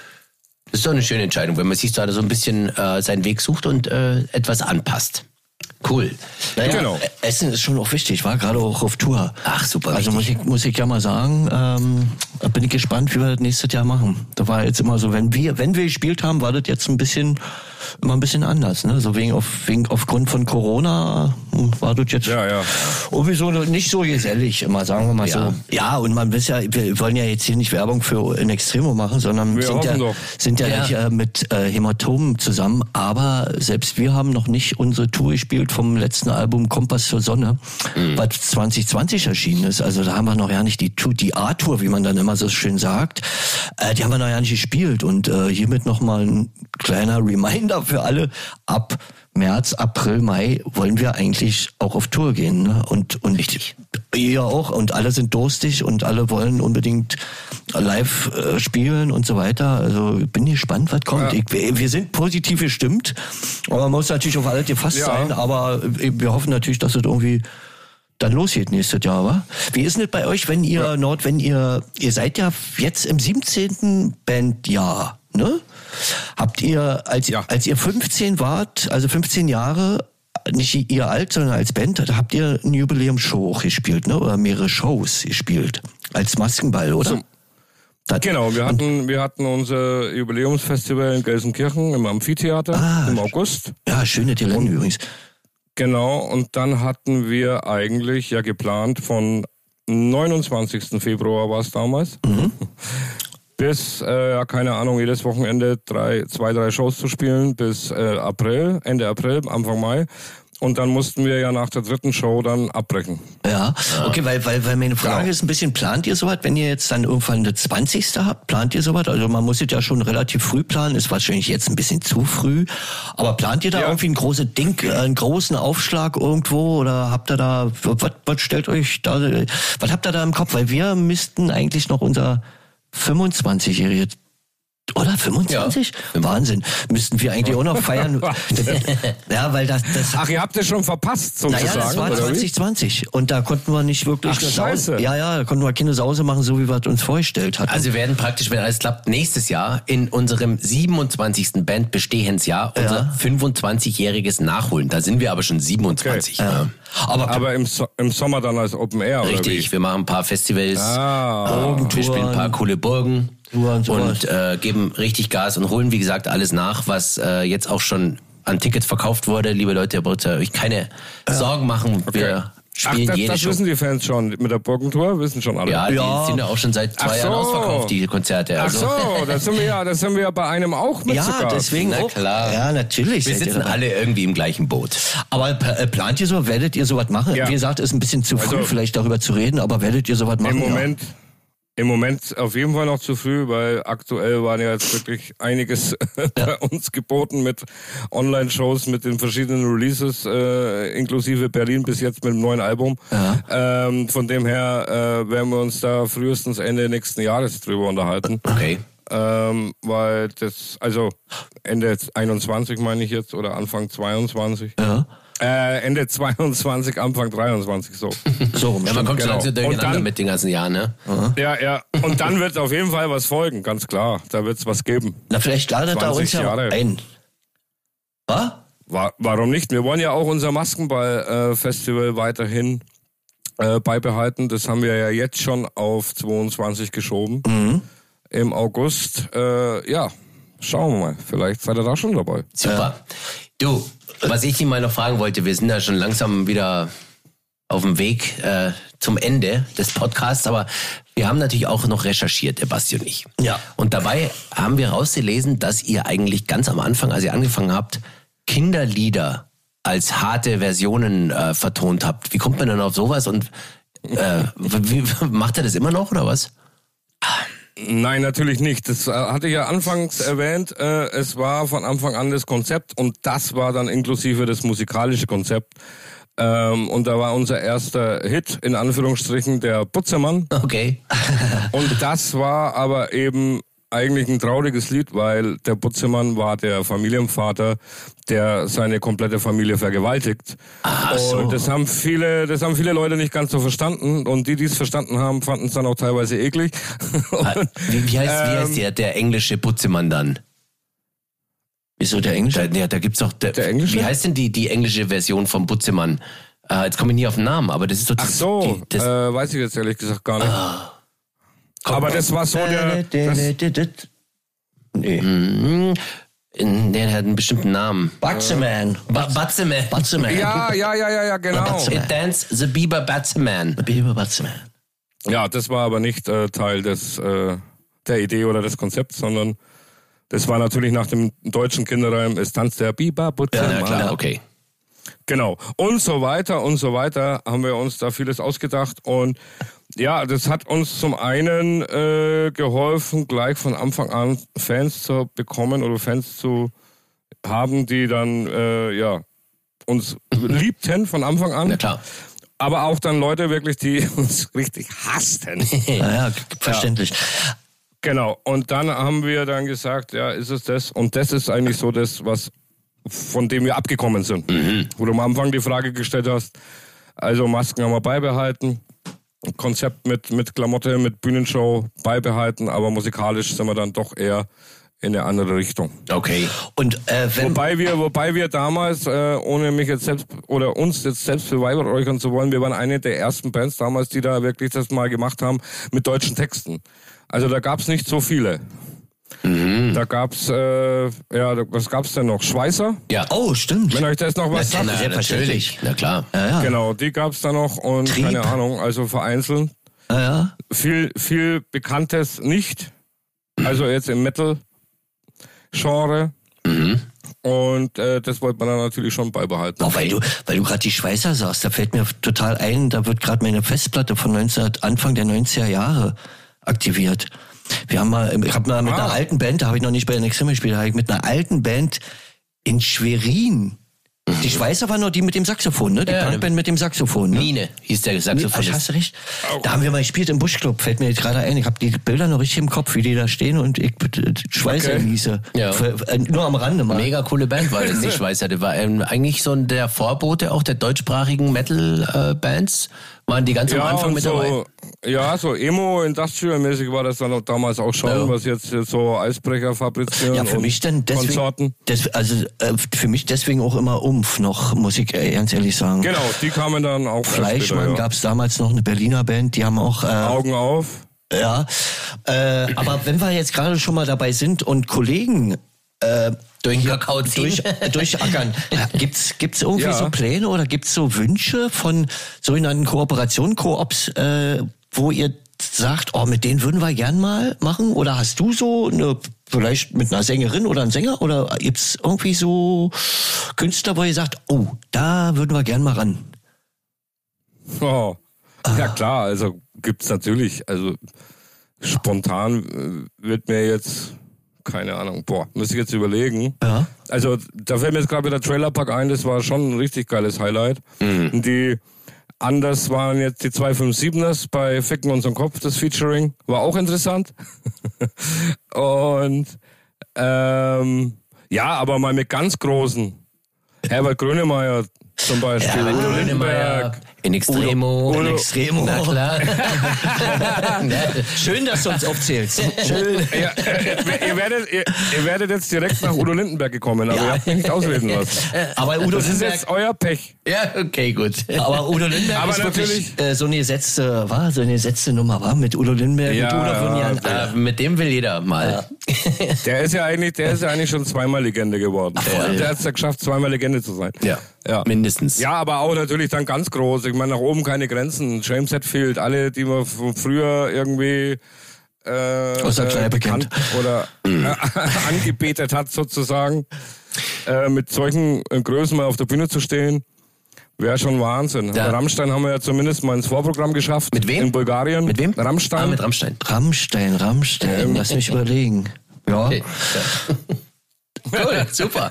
Das ist doch eine schöne Entscheidung, wenn man sich da so ein bisschen äh, seinen Weg sucht und äh, etwas anpasst. Cool. Naja, Genau. äh, Essen ist schon auch wichtig. Ich war gerade auch auf Tour. Ach, super Also muss wichtig. ich, muss ich ja mal sagen, ähm, da bin ich gespannt, wie wir das nächstes Jahr machen. Da war jetzt immer so, wenn wir, wenn wir gespielt haben, war das jetzt ein bisschen, immer ein bisschen anders. Ne? So wegen, auf, wegen aufgrund von Corona hm, war das jetzt Ja, ja. irgendwie so nicht so gesellig, immer sagen wir mal Ja. so. Ja, und man weiß ja, wir wollen ja jetzt hier nicht Werbung für in Extremo machen, sondern Wir sind ja, doch. sind ja, Ja. nicht äh, mit äh, Hämatomen zusammen, aber selbst wir haben noch nicht unsere Tour gespielt vom letzten Album Kompass zur Sonne, Mhm. was 2020 erschienen ist. Also da haben wir noch ja nicht die Tour, die A-Tour, wie man dann immer so schön sagt, äh, die haben wir noch ja nicht gespielt und äh, hiermit nochmal ein kleiner Reminder für alle, ab März, April, Mai wollen wir eigentlich auch auf Tour gehen. Ne? Und, und Richtig. Ihr auch. Und alle sind durstig und alle wollen unbedingt live äh, spielen und so weiter. Also ich bin gespannt, was kommt. Ja. Ich, wir wir sind positiv gestimmt. Aber man muss natürlich auf alles gefasst Ja. sein. Aber äh, wir hoffen natürlich, dass es irgendwie dann losgeht nächstes Jahr, wa? Wie ist denn das bei euch, wenn ihr Nord, wenn ihr, ihr seid ja jetzt im 17. Bandjahr, ne? Habt ihr, als, Ja. als ihr 15 wart, also 15 Jahre, nicht ihr alt, sondern als Band, habt ihr eine Jubiläumsshow auch gespielt, ne? Oder mehrere Shows gespielt. Als Maskenball, oder? Zum- Das- Genau, wir hatten, wir hatten unser Jubiläumsfestival in Gelsenkirchen im Amphitheater Ah. im August. Ja, schöne Gelände übrigens. Genau, und dann hatten wir eigentlich ja geplant von 29. Februar war es damals, bis, äh, ja, keine Ahnung, jedes Wochenende drei, zwei, drei Shows zu spielen bis äh, April, Ende April, Anfang Mai. und dann mussten wir ja nach der dritten Show dann abbrechen. Ja, okay, weil, weil, weil meine Frage genau. ist ein bisschen, plant ihr sowas, wenn ihr jetzt dann irgendwann eine 20. habt, plant ihr sowas? Also man muss es ja schon relativ früh planen, ist wahrscheinlich jetzt ein bisschen zu früh, aber plant ihr da ja. irgendwie ein großes Ding, einen großen Aufschlag irgendwo oder habt ihr da, was, was stellt euch da, was habt ihr da im Kopf? Weil wir müssten eigentlich noch unser 25-jährige oder 25? Ja. Wahnsinn. Müssten wir eigentlich auch noch feiern. ja, weil das, das. Ach, ihr habt es schon verpasst, sozusagen. Naja, das war 2020. Und da konnten wir nicht wirklich Ach, Sause. Ja, ja, da konnten wir keine Sause machen, so wie wir es uns vorgestellt hatten. Also wir werden praktisch, wenn alles klappt, nächstes Jahr in unserem 27. Bandbestehensjahr ja. unser 25-jähriges nachholen. Da sind wir aber schon 27. Okay. Ja. Aber, aber im, so im Sommer dann als Open Air, Richtig, wir machen ein paar Festivals, ah. wir spielen ein paar coole Burgen und, und äh, geben richtig Gas und holen, wie gesagt, alles nach, was äh, jetzt auch schon an Tickets verkauft wurde. Liebe Leute, ihr braucht euch keine ja. Sorgen machen. Okay. Wir spielen Ach, das, jede das Show. wissen die Fans schon. Mit der Burgentour wissen schon alle. Ja, ja. die sind ja auch schon seit zwei so. Jahren ausverkauft, die Konzerte. Also. Ach so, da sind wir ja, da sind wir ja bei einem auch mit Ja, sogar. deswegen Na auch. klar. Ja, natürlich. Wir sitzen alle irgendwie im gleichen Boot. Aber äh, plant ihr so, werdet ihr sowas machen? Ja. Wie gesagt, ist ein bisschen zu früh Also- vielleicht darüber zu reden, aber werdet ihr sowas machen? Im Moment, im Moment auf jeden Fall noch zu früh, weil aktuell waren ja jetzt wirklich einiges bei uns geboten mit Online-Shows, mit den verschiedenen Releases, äh, inklusive Berlin bis jetzt mit dem neuen Album. Ja. Ähm, von dem her äh, werden wir uns da frühestens Ende nächsten Jahres drüber unterhalten. Okay. Ähm, weil das, also Ende 21 meine ich jetzt oder Anfang 22. Ja. Äh, Ende 22, Anfang 23 so. So rum. Ja, man kommt Genau. Und durcheinander mit den ganzen Jahren, ne? Ja, ja. Und dann wird auf jeden Fall was folgen, ganz klar. Da wird es was geben. Na, vielleicht ladet er 20 uns ja ein. Was? Wa- Warum nicht? Wir wollen ja auch unser Maskenball-Festival weiterhin äh, beibehalten. Das haben wir ja jetzt schon auf 22 geschoben. Mhm. Im August. Äh, ja, schauen wir mal. Vielleicht seid ihr da schon dabei. Super. Du, was ich dich mal noch fragen wollte, wir sind ja schon langsam wieder auf dem Weg äh, zum Ende des Podcasts, aber wir haben natürlich auch noch recherchiert, der Basti und ich. Ja. Und dabei haben wir rausgelesen, dass ihr eigentlich ganz am Anfang, als ihr angefangen habt, Kinderlieder als harte Versionen äh, vertont habt. Wie kommt man denn auf sowas und äh, wie, macht ihr das immer noch oder was? Nein, natürlich nicht. Das äh, hatte ich ja anfangs erwähnt. Äh, es war von Anfang an das Konzept und das war dann inklusive das musikalische Konzept. Ähm, und da war unser erster Hit, in Anführungsstrichen, der Putzermann. Okay. Und das war aber eben eigentlich ein trauriges Lied, weil der Butzemann war der Familienvater, der seine komplette Familie vergewaltigt. Ach so. Und das haben viele, das haben viele Leute nicht ganz so verstanden. Und die, die es verstanden haben, fanden es dann auch teilweise eklig. Und, Wie, wie heißt, wie Ähm, heißt der, der englische Putzemann dann? Wieso der Englische? Da, ja, da gibt's doch. Der, Der englische? Wie heißt denn die, die englische Version vom Butzemann? Äh, jetzt komme ich nie auf den Namen, aber das ist doch Ach das, so, die, das, äh, weiß ich jetzt ehrlich gesagt gar nicht. Aber das war so der, das, Nee. Mhm. der hat einen bestimmten Namen. Batzeman. Ba Batzeman. Batzeman. ja, ja, ja, ja, ja, genau. Batzeman. It Dance the Bieber Batzeman. Biber Batzeman. Ja, das war aber nicht äh, Teil des äh, der Idee oder des Konzepts, sondern das war natürlich nach dem deutschen Kinderreim, es tanzt der Biber Butzemann. Ja, klar, okay. Genau. Und so weiter und so weiter haben wir uns da vieles ausgedacht. Und ja, das hat uns zum einen äh, geholfen, gleich von Anfang an Fans zu bekommen oder Fans zu haben, die dann äh, ja uns liebten von Anfang an. Na klar. Aber auch dann Leute wirklich, die uns richtig hassten. Naja, verständlich. Genau. Und dann haben wir dann gesagt, ja, ist es das? Und das ist eigentlich so das, was von dem wir abgekommen sind. Wo du am Anfang die Frage gestellt hast. Also Masken haben wir beibehalten. Konzept mit, mit Klamotte, mit Bühnenshow beibehalten, aber musikalisch sind wir dann doch eher in eine andere Richtung. Okay. Und äh, wenn Wobei wir, wobei wir damals, äh, ohne mich jetzt selbst oder uns jetzt selbst beweihräuchern zu wollen, wir waren eine der ersten Bands damals, die da wirklich das mal gemacht haben mit deutschen Texten. Also da gab's nicht so viele. Da gab's, äh, ja, was gab's denn noch? Schweißer? Ja. Oh, stimmt. Wenn euch das noch was sagt. na, selbstverständlich. natürlich. Na klar. Ja, ja. Genau, die gab's da noch und Trieb. keine Ahnung, also vereinzelt. Ja, ja. Viel, viel Bekanntes nicht. Also jetzt im Metal-Genre. Und äh, das wollte man dann natürlich schon beibehalten. Oh, weil du, weil du gerade die Schweißer sagst, da fällt mir total ein, da wird gerade meine Festplatte von 19, Anfang der 90er Jahre aktiviert. Wir haben mal, ich habe mal mit Ah. einer alten Band, da habe ich noch nicht bei den Extreme gespielt, da habe ich mit einer alten Band in Schwerin. Die Schweißer waren noch die mit dem Saxophon, ne? Die Ja, Punkband mit dem Saxophon, ne? Mine hieß der Nee, ach, Saxophonist. hast du recht. Da haben wir mal gespielt im Buschclub, fällt mir jetzt gerade ein. Ich habe die Bilder noch richtig im Kopf, wie die da stehen und ich äh, Schweißer Okay. hieße. Ja. Für, äh, nur am Rande mal. Mega coole Band war das, die Schweizer. Das war ähm, eigentlich so ein- der Vorbote auch der deutschsprachigen Metal-Bands. Waren die ganz am Anfang mit so, dabei. Ja, so Emo-Industrial-mäßig war das dann auch damals auch schon, Ja. was jetzt so Eisbrecher fabrizieren Ja, für mich dann deswegen, Konsorten. des, also äh, für mich deswegen auch immer Umf noch, muss ich äh, ganz ehrlich sagen. Genau, die kamen dann auch Fleischmann ja. gab's damals noch eine Berliner Band, die haben auch äh, Augen auf. ja. Äh, aber wenn wir jetzt gerade schon mal dabei sind und Kollegen äh, Durch durch, durchackern. Gibt's gibt's irgendwie Ja. so Pläne oder gibt's so Wünsche von sogenannten Kooperationen, Koops, äh, wo ihr sagt, oh, mit denen würden wir gern mal machen? Oder hast du so eine, vielleicht mit einer Sängerin oder einem Sänger? Oder gibt's irgendwie so Künstler, wo ihr sagt, oh, da würden wir gern mal ran? Oh. Ah. Ja klar, also gibt's natürlich, also spontan äh, wird mir jetzt, keine Ahnung, boah, muss ich jetzt überlegen. Ja. Also da fällt mir jetzt gerade wieder Trailerpark ein, das war schon ein richtig geiles Highlight. Und Die anders waren jetzt die 257ers bei Ficken unseren Kopf, das Featuring, war auch interessant. Und ähm, ja, aber mal mit ganz großen. Herbert Grönemeyer zum Beispiel. Ja, Grönemeyer, Lindenberg. In Extremo. In Extremo. Na klar. Schön, dass du uns aufzählst. Schön. Ja, ihr, werdet, ihr, ihr werdet jetzt direkt nach Udo Lindenberg gekommen, aber Ja. ihr habt mich nicht ausreden lassen. Aber Udo Das ist Lindenberg, jetzt euer Pech. ja, okay, gut. aber Udo Lindenberg Aber ist wirklich natürlich- äh, so eine gesetzte, war so eine gesetzte Nummer, war mit Udo Lindenberg Ja, und Udo würden ja, ja, Äh, mit dem will jeder mal. Der ist ja eigentlich, der ist ja eigentlich schon zweimal Legende geworden. voll. Der hat es ja geschafft, zweimal Legende zu sein. Ja, Ja. mindestens. Ja, aber auch natürlich dann ganz groß. Ich meine, nach oben keine Grenzen. James Hetfield, alle, die man von früher irgendwie äh, Aus der äh, Kneipe bekannt oder äh, angebetet hat sozusagen. Äh, mit solchen äh, Größen mal auf der Bühne zu stehen, wäre schon Wahnsinn. Ja. Aber Rammstein haben wir ja zumindest mal ins Vorprogramm geschafft. Mit wem? In Bulgarien. Mit wem? Rammstein. Ah, mit Rammstein. Rammstein, Rammstein, lass mich überlegen. Ja. Okay. Cool, super.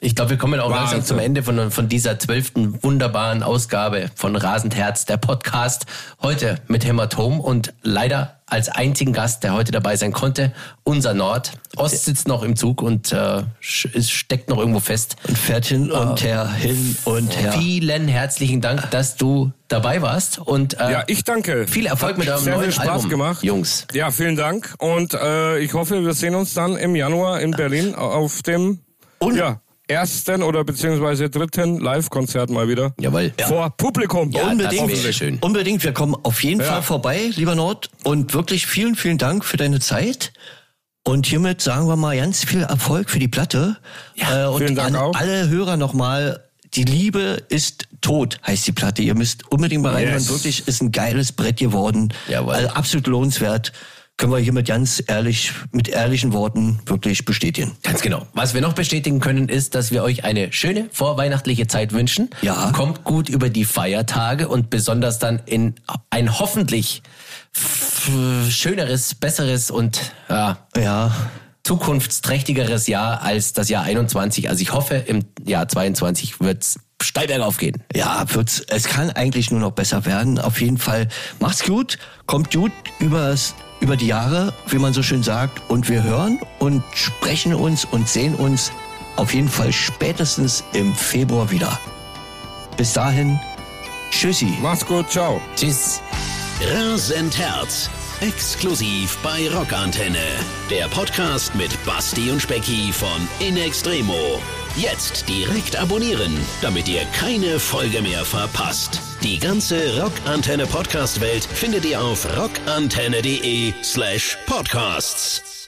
Ich glaube, wir kommen auch Wahnsinn. langsam zum Ende von, von dieser zwölften wunderbaren Ausgabe von Rasend Herz, der Podcast. Heute mit Hämatom und leider als einzigen Gast, der heute dabei sein konnte, unser Nord. Ost sitzt noch im Zug und äh, steckt noch irgendwo fest. Und fährt hin und her, hin und her. Vielen herzlichen Dank, dass du dabei warst und äh, Ja, ich danke. viel Erfolg Hat mit eurem sehr neuen viel Spaß Album, gemacht. Jungs. Ja, vielen Dank. Und äh, ich hoffe, wir sehen uns dann im Januar in Berlin auf dem Und- ja, ersten oder beziehungsweise dritten Live-Konzert mal wieder. Jawohl. Vor Publikum. Ja, unbedingt, das schön. unbedingt. Wir kommen auf jeden Ja. Fall vorbei, lieber Nord. Und wirklich vielen, vielen Dank für deine Zeit. Und hiermit sagen wir mal ganz viel Erfolg für die Platte. Ja, äh, und vielen Dank an auch. alle Hörer nochmal, die Liebe ist tot, heißt die Platte. Ihr müsst unbedingt mal reinhören. Yes. Wirklich ist ein geiles Brett geworden. Jawohl. Also absolut lohnenswert. Können wir hiermit ganz ehrlich, mit ehrlichen Worten wirklich bestätigen. Ganz genau. Was wir noch bestätigen können, ist, dass wir euch eine schöne vorweihnachtliche Zeit wünschen. Ja. Kommt gut über die Feiertage und besonders dann in ein hoffentlich schöneres, besseres und ja, Ja, zukunftsträchtigeres Jahr als das Jahr 21. Also ich hoffe, im Jahr 22 wird's steil bergauf gehen. Ja, wird's, es kann eigentlich nur noch besser werden. Auf jeden Fall macht's gut, kommt gut übers, über die Jahre, wie man so schön sagt. Und wir hören und sprechen uns und sehen uns auf jeden Fall spätestens im Februar wieder. Bis dahin, tschüssi. Macht's gut, ciao. Tschüss. Rasend Herz. Exklusiv bei Rockantenne. Der Podcast mit Basti und Specki von In Extremo. Jetzt direkt abonnieren, damit ihr keine Folge mehr verpasst. Die ganze Rockantenne Podcast Welt findet ihr auf rockantenne.de slash podcasts.